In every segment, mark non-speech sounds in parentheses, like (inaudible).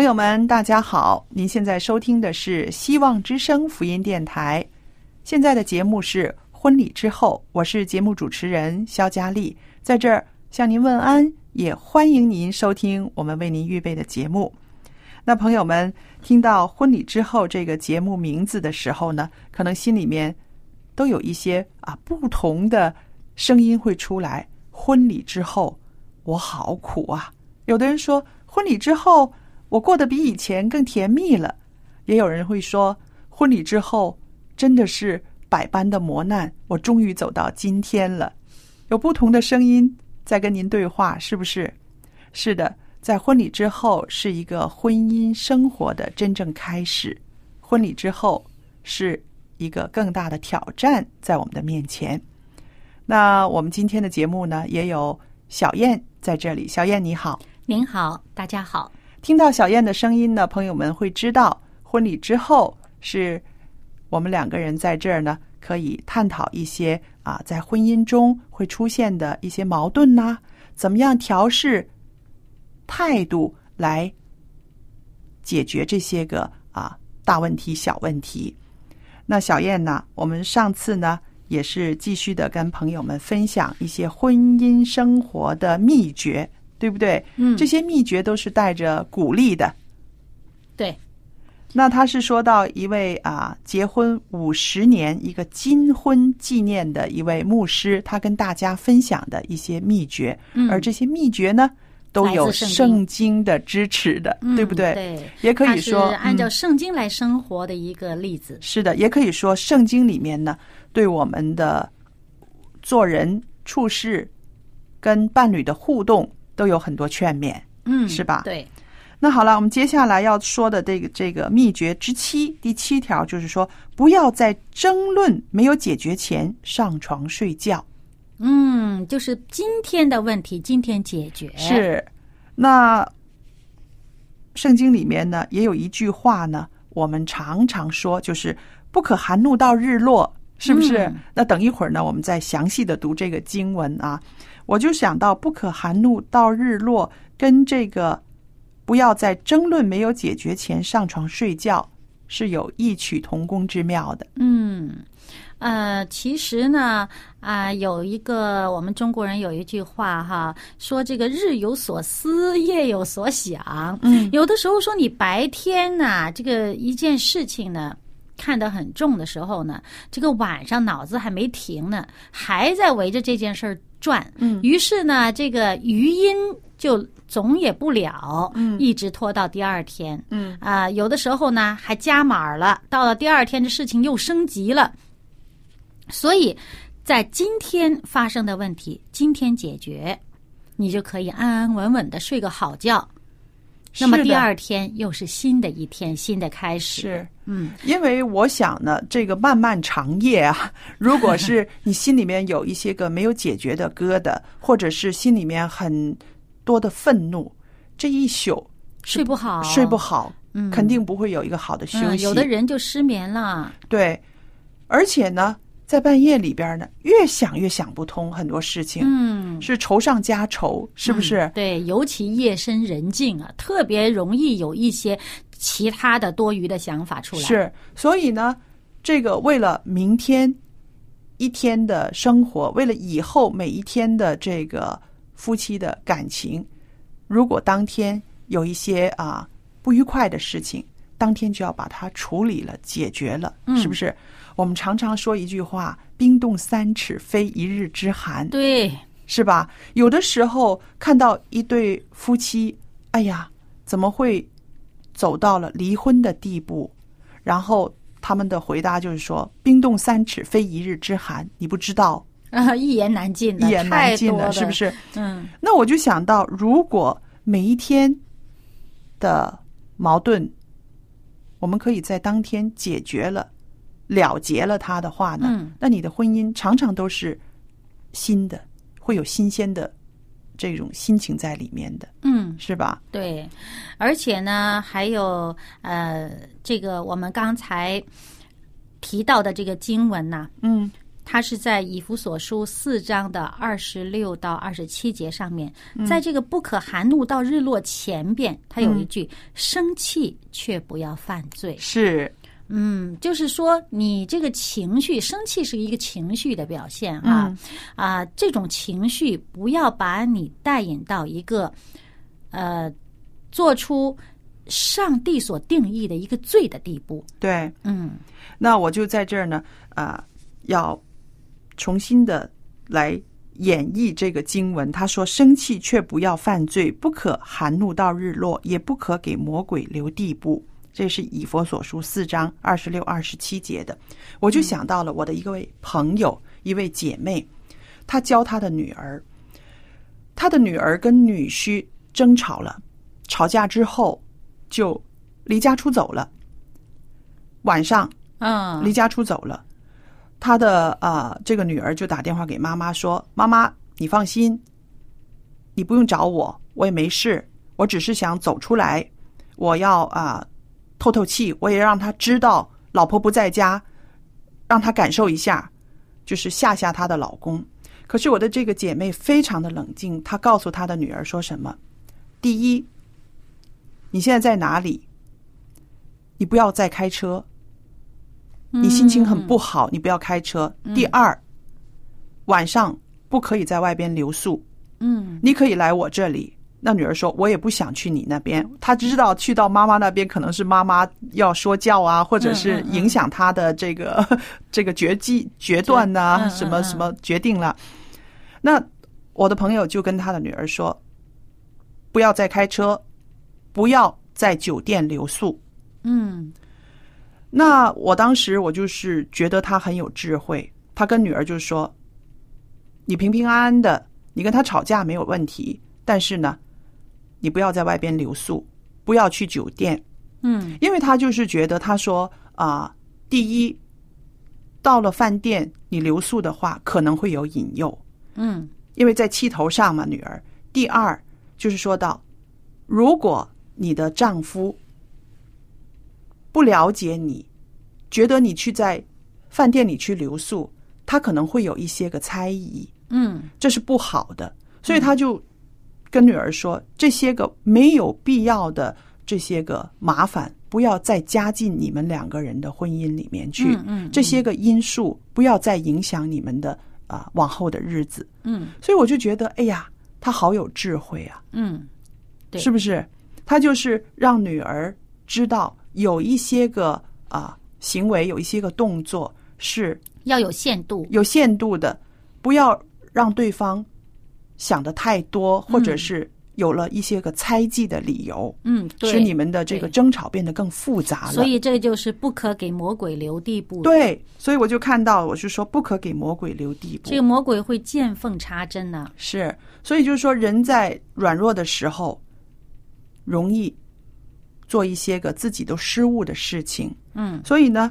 朋友们，大家好！您现在收听的是希望之声福音电台。现在的节目是婚礼之后，我是节目主持人肖佳丽，在这儿向您问安，也欢迎您收听我们为您预备的节目。那朋友们听到“婚礼之后”这个节目名字的时候呢，可能心里面都有一些啊不同的声音会出来。婚礼之后，我好苦啊！有的人说，婚礼之后。我过得比以前更甜蜜了，也有人会说，婚礼之后真的是百般的磨难，我终于走到今天了。有不同的声音在跟您对话，是不是？是的，在婚礼之后是一个婚姻生活的真正开始，婚礼之后是一个更大的挑战在我们的面前。那我们今天的节目呢，也有小燕在这里，小燕你好，您好，大家好。听到小燕的声音呢，朋友们会知道，婚礼之后是我们两个人在这儿呢，可以探讨一些啊，在婚姻中会出现的一些矛盾呐、怎么样调试态度来解决这些个啊大问题、小问题。那小燕呢，我们上次呢也是继续的跟朋友们分享一些婚姻生活的秘诀。对不对？嗯这些秘诀都是带着鼓励的。对，那他是说到一位啊，结婚五十年一个金婚纪念的一位牧师，他跟大家分享的一些秘诀，嗯而这些秘诀呢，都有圣经的支持的，嗯对不对？对，也可以说，按照嗯圣经来生活的一个例子。是的，也可以说圣经里面呢，对我们的做人处事跟伴侣的互动都有很多劝勉。嗯，是吧对，那好了，我们接下来要说的这个这个秘诀之七，第七条就是说，不要在争论没有解决前上床睡觉。嗯，就是今天的问题，今天解决。是，那圣经里面呢也有一句话呢，我们常常说，就是不可含怒到日落，是不是？嗯那等一会儿呢，我们再详细的读这个经文啊。我就想到不可含怒到日落，跟这个不要在争论没有解决前上床睡觉是有异曲同工之妙的。嗯，呃，其实呢，啊、有一个我们中国人有一句话哈，说这个日有所思，夜有所想。嗯，有的时候说你白天呐、这个一件事情呢。看得很重的时候呢，这个晚上脑子还没停呢，还在围着这件事儿转。嗯于是呢，这个余音就总也不了，嗯一直拖到第二天。嗯啊、有的时候呢还加码了，到了第二天这事情又升级了，所以在今天发生的问题，今天解决，你就可以安安稳稳的睡个好觉。那么第二天又是新的一天，新的开始。是。嗯，因为我想呢，这个漫漫长夜啊，(laughs) 如果是你心里面有一些个没有解决的疙瘩，或者是心里面很多的愤怒，这一宿睡不好，睡不好，嗯肯定不会有一个好的休嗯，息。有的人就失眠了。对，而且呢，在半夜里边呢，越想越想不通很多事情，嗯，是愁上加愁，是不是？嗯对，尤其夜深人静啊，特别容易有一些其他的多余的想法出来。，是，所以呢，这个为了明天一天的生活，为了以后每一天的这个夫妻的感情，如果当天有一些啊不愉快的事情，当天就要把它处理了、解决了，是不是？我们常常说一句话：“冰冻三尺，非一日之寒。”对，是吧？有的时候看到一对夫妻，哎呀，怎么会走到了离婚的地步？然后他们的回答就是说：“冰冻三尺，非一日之寒。”你不知道，啊，(laughs) 一言难尽，一言难尽的是不？是？嗯那我就想到，如果每一天的矛盾，我们可以在当天解决了、了结了他的话呢，嗯。那你的婚姻常常都是新的，会有新鲜的这种心情在里面的，嗯，是吧？对，而且呢，还有呃，这个我们刚才提到的这个经文呐、嗯。它是在以弗所书四章的二十六到二十七节上面，嗯。在这个不可含怒到日落前边，它有一句：生气却不要犯罪。是，嗯，就是说你这个情绪，生气是一个情绪的表现啊、嗯啊，这种情绪不要把你带引到一个呃做出上帝所定义的一个罪的地步。对。嗯那我就在这儿呢，啊、要重新的来演绎这个经文。他说：“生气却不要犯罪，不可含怒到日落，也不可给魔鬼留地步。”这是以佛所书四章二十六、二十七节的。我就想到了我的一位朋友，一位姐妹，她教她的女儿，她的女儿跟女婿争吵了，吵架之后就离家出走了。晚上嗯离家出走了。她的啊、呃这个女儿就打电话给妈妈说：“妈妈，你放心，你不用找我，我也没事，我只是想走出来，我要啊、透透气，我也让他知道老婆不在家，让他感受一下，就是吓吓她的老公。可是我的这个姐妹非常的冷静，她告诉她的女儿说什么？第一，你现在在哪里？你不要再开车，你心情很不好，你不要开车。第二，晚上不可以在外边留宿，嗯你可以来我这里。那女儿说：“我也不想去你那边。”她知道去到妈妈那边可能是妈妈要说教啊，或者是影响她的这个、(laughs) 这个决计决断呐、什么嗯什么决定了。那我的朋友就跟他的女儿说：“不要再开车，不要在酒店留宿。”嗯那我当时我就是觉得他很有智慧，他跟女儿就说：“你平平安安的，你跟他吵架没有问题，但是呢，你不要在外边留宿，不要去酒店，嗯。因为他就是觉得他说啊、第一，到了饭店你留宿的话，可能会有引诱，嗯。因为在气头上嘛，女儿。第二就是说到，如果你的丈夫不了解你，觉得你去在饭店里去留宿，他可能会有一些个猜疑，嗯。这是不好的。所以他就跟女儿说，这些个没有必要的这些个麻烦，不要再加进你们两个人的婚姻里面去。嗯嗯这些个因素不要再影响你们的啊、往后的日子。嗯所以我就觉得，哎呀，他好有智慧啊，嗯，对是不是？他就是让女儿知道有一些个啊、行为，有一些个动作是要有限度。有限度的，不要让对方想的太多，或者是有了一些个猜忌的理由，嗯，对，使你们的这个争吵变得更复杂了。所以这就是不可给魔鬼留地步。，对，所以我就看到，我是说不可给魔鬼留地步。这个魔鬼会见缝插针呢、是，所以就是说，人在软弱的时候，容易做一些个自己都失误的事情。嗯所以呢，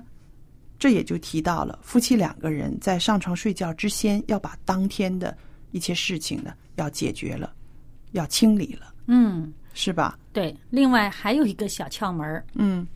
这也就提到了夫妻两个人在上床睡觉之前，要把当天的一些事情呢要解决了，要清理了，嗯，是吧？对，另外还有一个小窍门儿，嗯。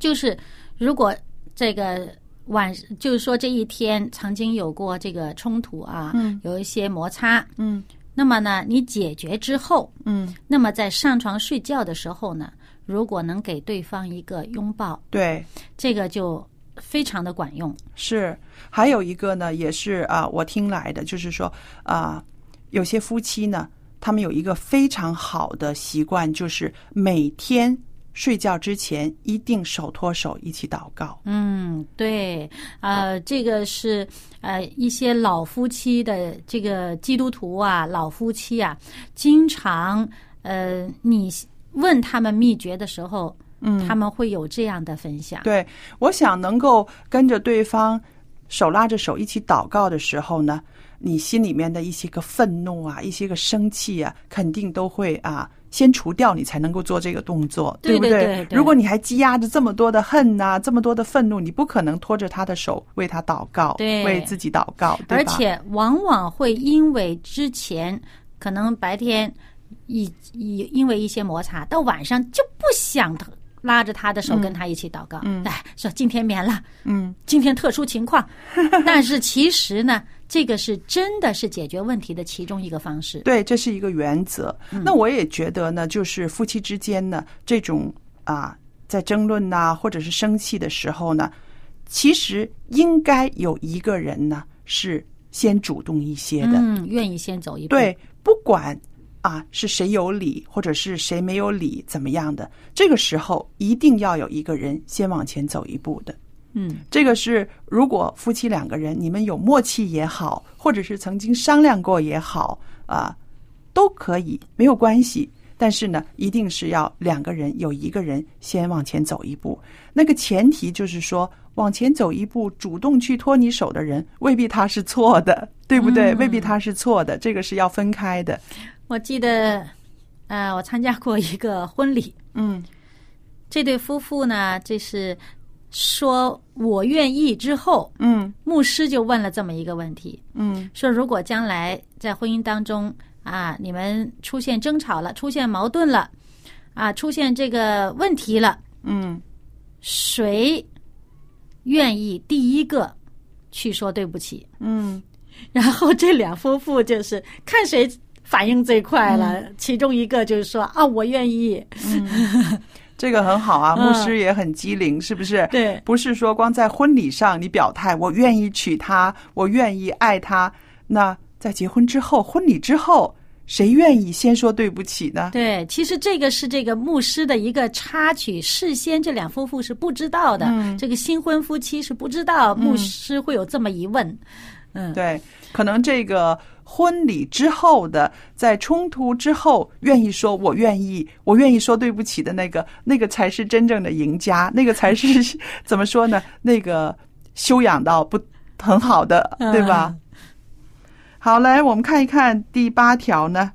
就是如果这个晚，就是说这一天曾经有过这个冲突啊，嗯。有一些摩擦，嗯。那么呢，你解决之后，嗯，那么在上床睡觉的时候呢，如果能给对方一个拥抱，对，这个就非常的管用。是。还有一个呢，也是啊，我听来的，就是说啊，有些夫妻呢，他们有一个非常好的习惯，就是每天睡觉之前一定手托手一起祷告。嗯，对，呃，这个是呃一些老夫妻的这个基督徒啊，老夫妻啊，经常呃，你问他们秘诀的时候，嗯他们会有这样的分享。对，我想能够跟着对方手拉着手一起祷告的时候呢，你心里面的一些个愤怒啊，一些个生气啊，肯定都会啊。先除掉，你才能够做这个动作，对不对对对如果你还积压着这么多的恨呐、这么多的愤怒，你不可能拖着他的手为他祷告，对为自己祷告，对？而且往往会因为之前可能白天以以因为一些摩擦，到晚上就不想拉着他的手跟他一起祷告。嗯哎，说今天免了，嗯，今天特殊情况，(laughs) 但是其实呢，这个是真的是解决问题的其中一个方式。(laughs) 对，这是一个原则。那我也觉得呢，就是夫妻之间呢，这种啊，在争论呐、或者是生气的时候呢，其实应该有一个人呢是先主动一些的。嗯，愿意先走一步。，对，不管啊是谁有理，或者是谁没有理，怎么样的，这个时候一定要有一个人先往前走一步的。嗯，这个是如果夫妻两个人你们有默契也好，或者是曾经商量过也好啊，都可以没有关系。但是呢，一定是要两个人有一个人先往前走一步。那个前提就是说，往前走一步，主动去拖你手的人，未必他是错的，对不对？嗯未必他是错的，这个是要分开的。我记得，呃，我参加过一个婚礼，嗯。这对夫妇呢，这是说我愿意之后，嗯。牧师就问了这么一个问题，嗯。说如果将来在婚姻当中啊，你们出现争吵了，出现矛盾了，啊，出现这个问题了，嗯。谁愿意第一个去说对不起？嗯。然后这两夫妇就是看谁反应最快了，其中一个就是说啊，我愿意。(laughs) 这个很好啊，嗯牧师也很机灵，是不是？对不是说光在婚礼上你表态，我愿意娶她，我愿意爱她。那在结婚之后，婚礼之后，谁愿意先说对不起呢？对，其实这个是这个牧师的一个插曲，事先这两夫妇是不知道的，嗯这个新婚夫妻是不知道牧师会有这么一问。嗯，对，可能这个婚礼之后的，在冲突之后，愿意说我愿意，我愿意说对不起的那个，那个才是真正的赢家，那个才是怎么说呢？那个修养到不很好的，对吧？好，来我们看一看第八条呢。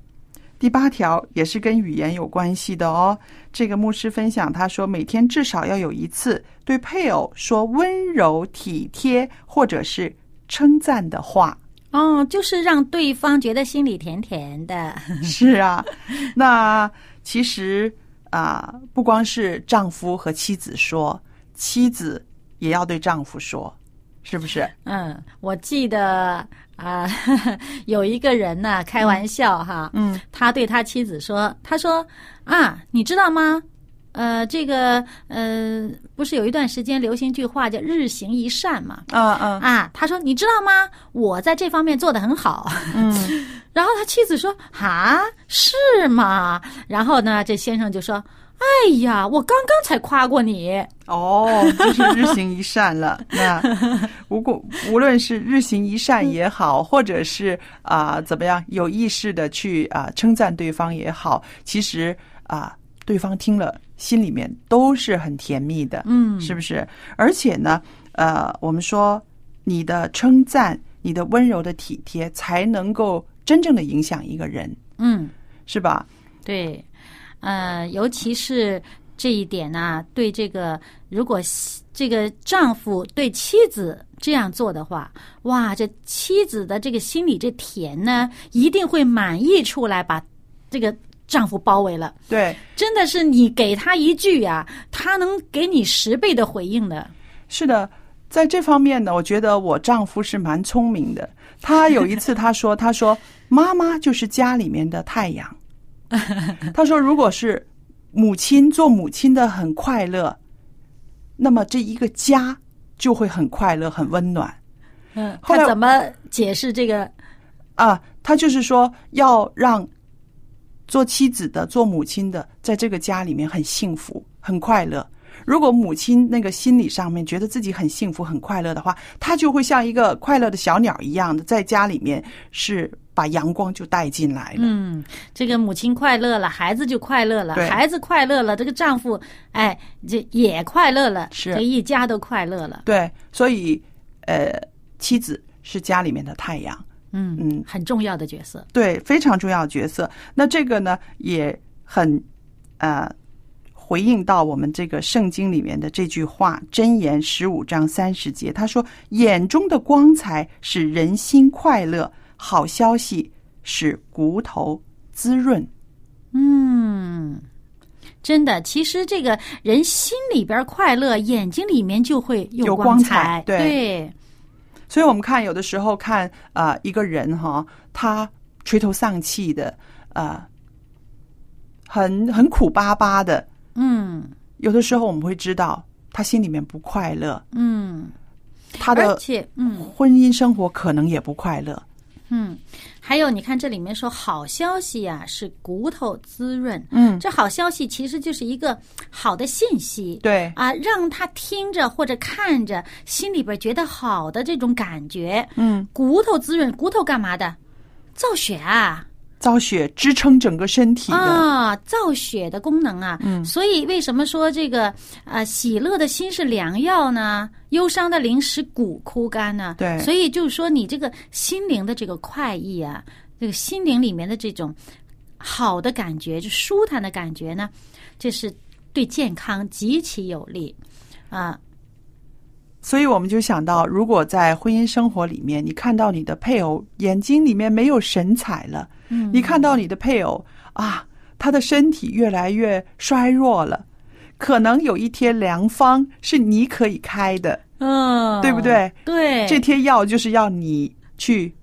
第八条也是跟语言有关系的哦。这个牧师分享，他说每天至少要有一次对配偶说温柔、体贴或者是称赞的话。哦，就是让对方觉得心里甜甜的。(laughs) 是啊，那其实啊，不光是丈夫和妻子说，妻子也要对丈夫说，是不是？嗯，我记得啊、(laughs) 有一个人呢，开玩笑哈，嗯他对他妻子说：“他说啊，你知道吗？呃，这个呃，不是有一段时间流行一句话叫‘日行一善’嘛？啊啊啊，他说你知道吗？我在这方面做得很好。嗯 (laughs) 然后他妻子说：‘啊，是吗？’然后呢，这先生就说：‘哎呀，我刚刚才夸过你。哦，就是日行一善了。那 (laughs) 无果无论是日行一善也好，或者是啊、怎么样有意识的去啊、称赞对方也好，其实啊、对方听了心里面都是很甜蜜的。嗯是不是？而且呢，呃，我们说你的称赞、你的温柔的体贴，才能够真正的影响一个人，’嗯。”是吧？对，呃，尤其是这一点呢、对这个如果这个丈夫对妻子这样做的话，哇，这妻子的这个心里这甜呢，一定会满溢出来，把这个丈夫包围了。对，真的是你给他一句呀、他能给你十倍的回应的。是的，在这方面呢，我觉得我丈夫是蛮聪明的。他有一次他说：“他说 (laughs) 妈妈就是家里面的太阳。(laughs) ”他说：“如果是母亲做母亲的很快乐，那么这一个家就会很快乐、很温暖。”嗯，后来他怎么解释这个？啊，他就是说要让做妻子的、做母亲的，在这个家里面很幸福、很快乐。如果母亲那个心理上面觉得自己很幸福、很快乐的话，她就会像一个快乐的小鸟一样的，在家里面是把阳光就带进来了。嗯，这个母亲快乐了，孩子就快乐了，孩子快乐了，这个丈夫哎，这也快乐了，是这一家都快乐了。对，所以呃，妻子是家里面的太阳，嗯嗯很重要的角色。对，非常重要的角色。那这个呢，也很呃回应到我们这个圣经里面的这句话，《箴言》十五章三十节，他说：“眼中的光彩使人心快乐，好消息使骨头滋润。嗯，真的，其实这个人心里边快乐，眼睛里面就会有光光彩对对，”所以，我们看有的时候看啊、呃一个人哈，他垂头丧气的，呃，很很苦巴巴的，嗯。有的时候我们会知道他心里面不快乐，嗯，他的婚姻生活可能也不快乐。嗯，还有你看这里面说好消息啊，是骨头滋润。嗯，这好消息其实就是一个好的信息。对，啊，让他听着或者看着，心里边觉得好的这种感觉，嗯，骨头滋润，骨头干嘛的？造血啊，造血支撑整个身体的，啊，造血的功能啊。嗯所以为什么说这个啊，喜乐的心是良药呢？忧伤的灵使骨枯干呢？对所以就是说你这个心灵的这个快意啊，这个心灵里面的这种好的感觉，就舒坦的感觉呢，这是对健康极其有利啊。所以我们就想到，如果在婚姻生活里面，你看到你的配偶眼睛里面没有神采了，嗯。你看到你的配偶啊，他的身体越来越衰弱了，可能有一天良方是你可以开的，嗯，对不对？对，这贴药就是要你去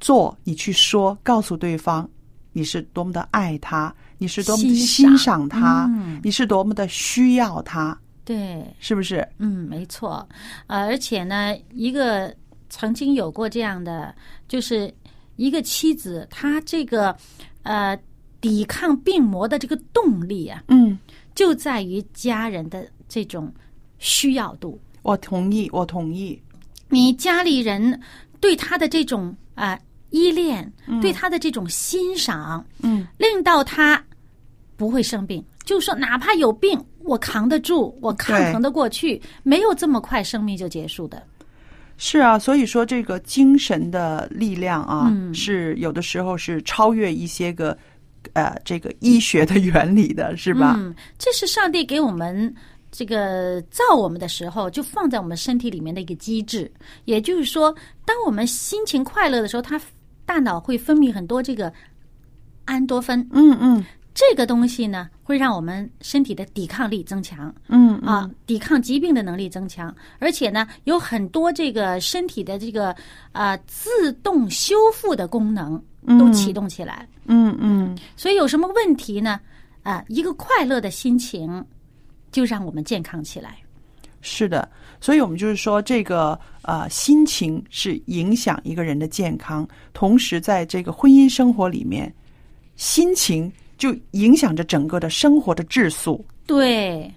做，你去说，告诉对方你是多么的爱他，你是多么的欣欣赏赏他，嗯你是多么的需要他，对，是不是？嗯，没错，呃，而且呢，一个曾经有过这样的，就是一个妻子，她这个呃抵抗病魔的这个动力啊，嗯，就在于家人的这种需要度。我同意，我同意。你家里人对他的这种啊、依恋，对他的这种欣赏，嗯，令到他不会生病。就是说，哪怕有病，我扛得住，我抗衡得过去，没有这么快生命就结束的。是啊，所以说这个精神的力量啊，嗯是有的时候是超越一些个呃这个医学的原理的，是吧？嗯，这是上帝给我们这个造我们的时候，就放在我们身体里面的一个机制。也就是说，当我们心情快乐的时候，他大脑会分泌很多这个安多芬，嗯嗯这个东西呢，会让我们身体的抵抗力增强。嗯嗯啊，抵抗疾病的能力增强，而且呢，有很多这个身体的这个呃自动修复的功能都启动起来。嗯嗯，所以有什么问题呢？啊，一个快乐的心情就让我们健康起来。是的。所以我们就是说，这个呃心情是影响一个人的健康，同时在这个婚姻生活里面，心情就影响着整个的生活的质素。对，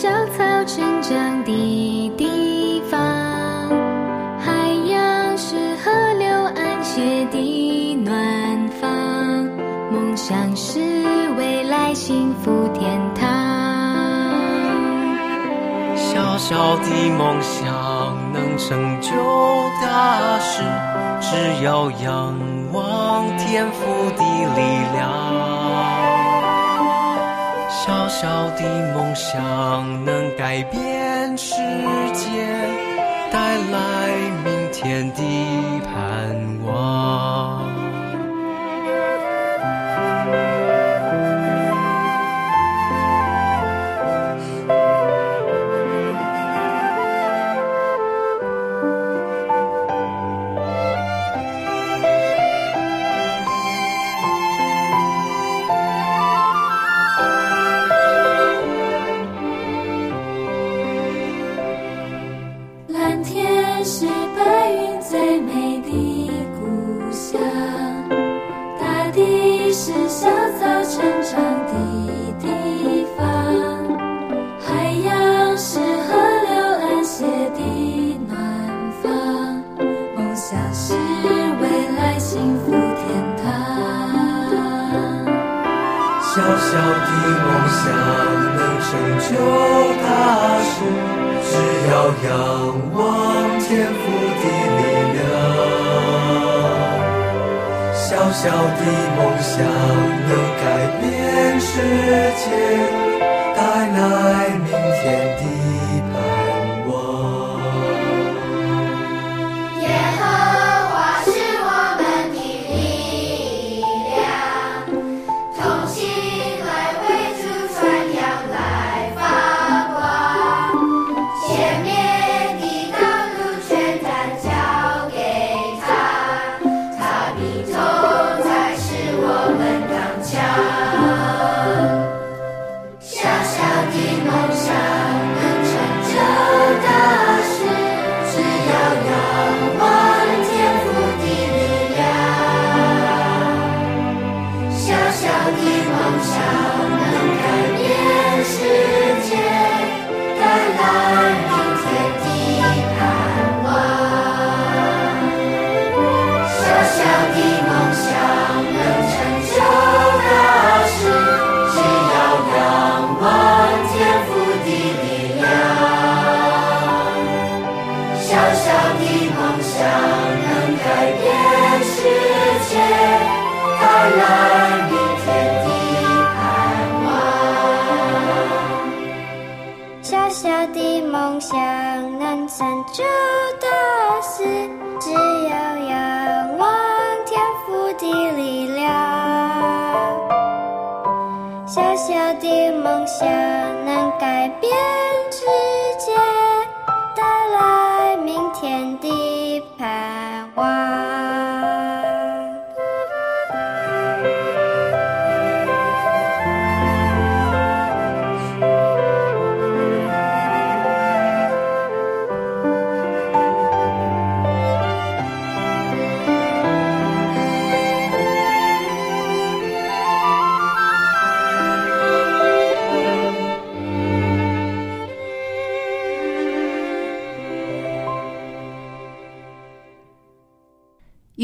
小草成长的地方，海洋是河流安歇的暖房，梦想是未来幸福天堂。小小的梦想能成就大事，只要仰望天赋的力量。小小的梦想能改变世界，带来明天的小小的梦想能成就大事，只要仰望天赋的力量。小小的梦想能改变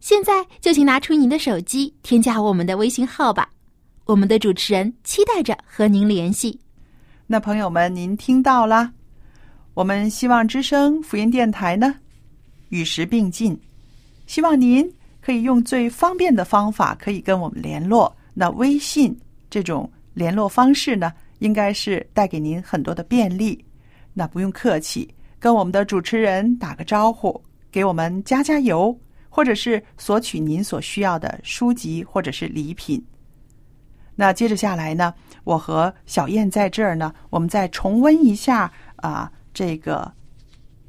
现在就请拿出您的手机，添加我们的微信号吧。我们的主持人期待着和您联系。那朋友们，您听到啦？我们希望之声福音电台呢，与时并进，希望您可以用最方便的方法可以跟我们联络。那微信这种联络方式呢，应该是带给您很多的便利。那不用客气，跟我们的主持人打个招呼，给我们加加油，或者是索取您所需要的书籍或者是礼品。那接着下来呢，我和小燕在这儿呢，我们再重温一下啊，这个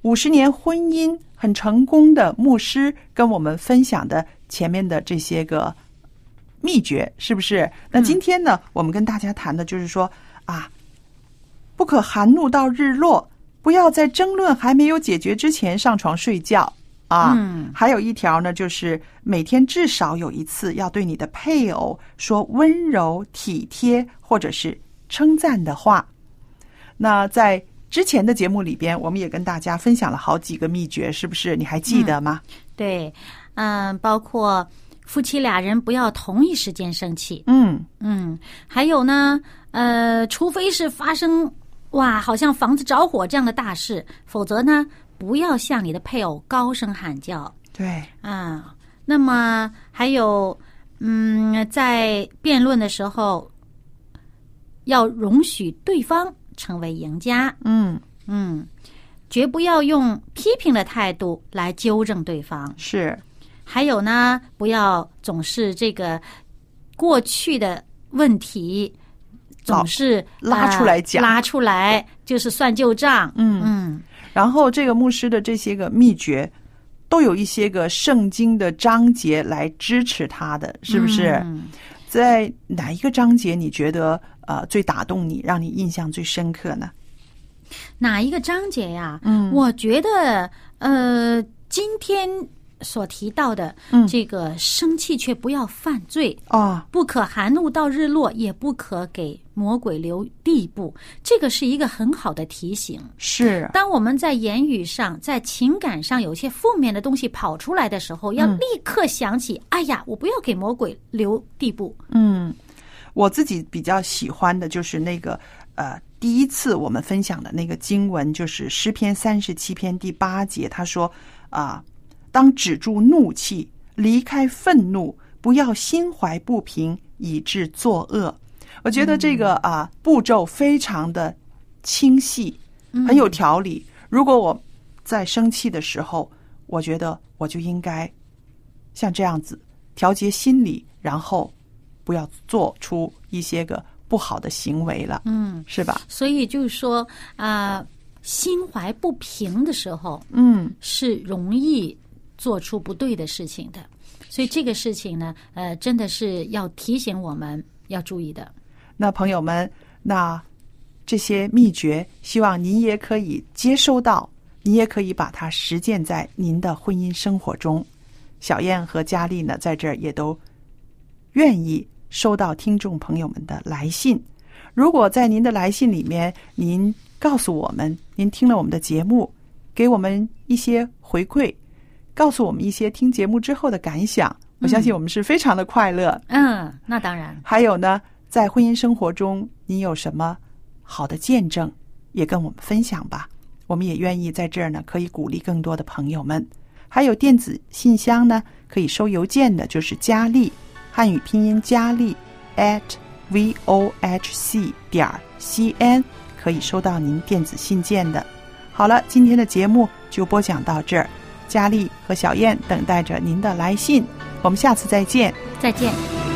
五十年婚姻很成功的牧师跟我们分享的前面的这些个秘诀，是不是？那今天呢，我们跟大家谈的就是说啊，不可含怒到日落，不要在争论还没有解决之前上床睡觉啊。嗯还有一条呢，就是每天至少有一次要对你的配偶说温柔、体贴或者是称赞的话。那在之前的节目里边，我们也跟大家分享了好几个秘诀，是不是？你还记得吗？对，嗯，包括夫妻俩人不要同一时间生气，嗯嗯，还有呢，呃，除非是发生哇，好像房子着火这样的大事，否则呢，不要向你的配偶高声喊叫对，啊。那么还有，嗯，在辩论的时候，要容许对方成为赢家，嗯，嗯，绝不要用批评的态度来纠正对方。是，还有呢，不要总是这个过去的问题，总是拉出来讲呃拉出来就是算旧账。嗯嗯，然后这个牧师的这些个秘诀，都有一些个圣经的章节来支持他的，是不是？嗯在哪一个章节你觉得呃最打动你，让你印象最深刻呢？哪一个章节呀？嗯我觉得呃，今天所提到的嗯。这个生气却不要犯罪，哦，不可含怒到日落，也不可给魔鬼留地步，这个是一个很好的提醒。是，当我们在言语上、在情感上有些负面的东西跑出来的时候，要立刻想起：哎呀，我不要给魔鬼留地步。嗯，我自己比较喜欢的就是那个呃，第一次我们分享的那个经文，就是诗篇三十七篇第八节，他说啊、当止住怒气，离开愤怒，不要心怀不平，以致作恶。我觉得这个啊、步骤非常的清晰，很有条理。如果我在生气的时候，我觉得我就应该像这样子调节心理，然后不要做出一些个不好的行为了，嗯，是吧？所以就是说啊、心怀不平的时候嗯，是容易做出不对的事情的。所以这个事情呢，呃，真的是要提醒我们要注意的。那朋友们，那这些秘诀，希望您也可以接收到，您也可以把它实践在您的婚姻生活中。小燕和佳丽呢，在这儿也都愿意收到听众朋友们的来信。如果在您的来信里面，您告诉我们您听了我们的节目，给我们一些回馈，告诉我们一些听节目之后的感想，我相信我们是非常的快乐。嗯，那当然，还有呢，在婚姻生活中，你有什么好的见证，也跟我们分享吧。我们也愿意在这儿呢，可以鼓励更多的朋友们。还有电子信箱呢，可以收邮件的，就是佳丽，汉语拼音佳丽 at v o h c 点 c n，可以收到您电子信件的。好了，今天的节目就播讲到这儿，佳丽和小燕等待着您的来信，我们下次再见。再见。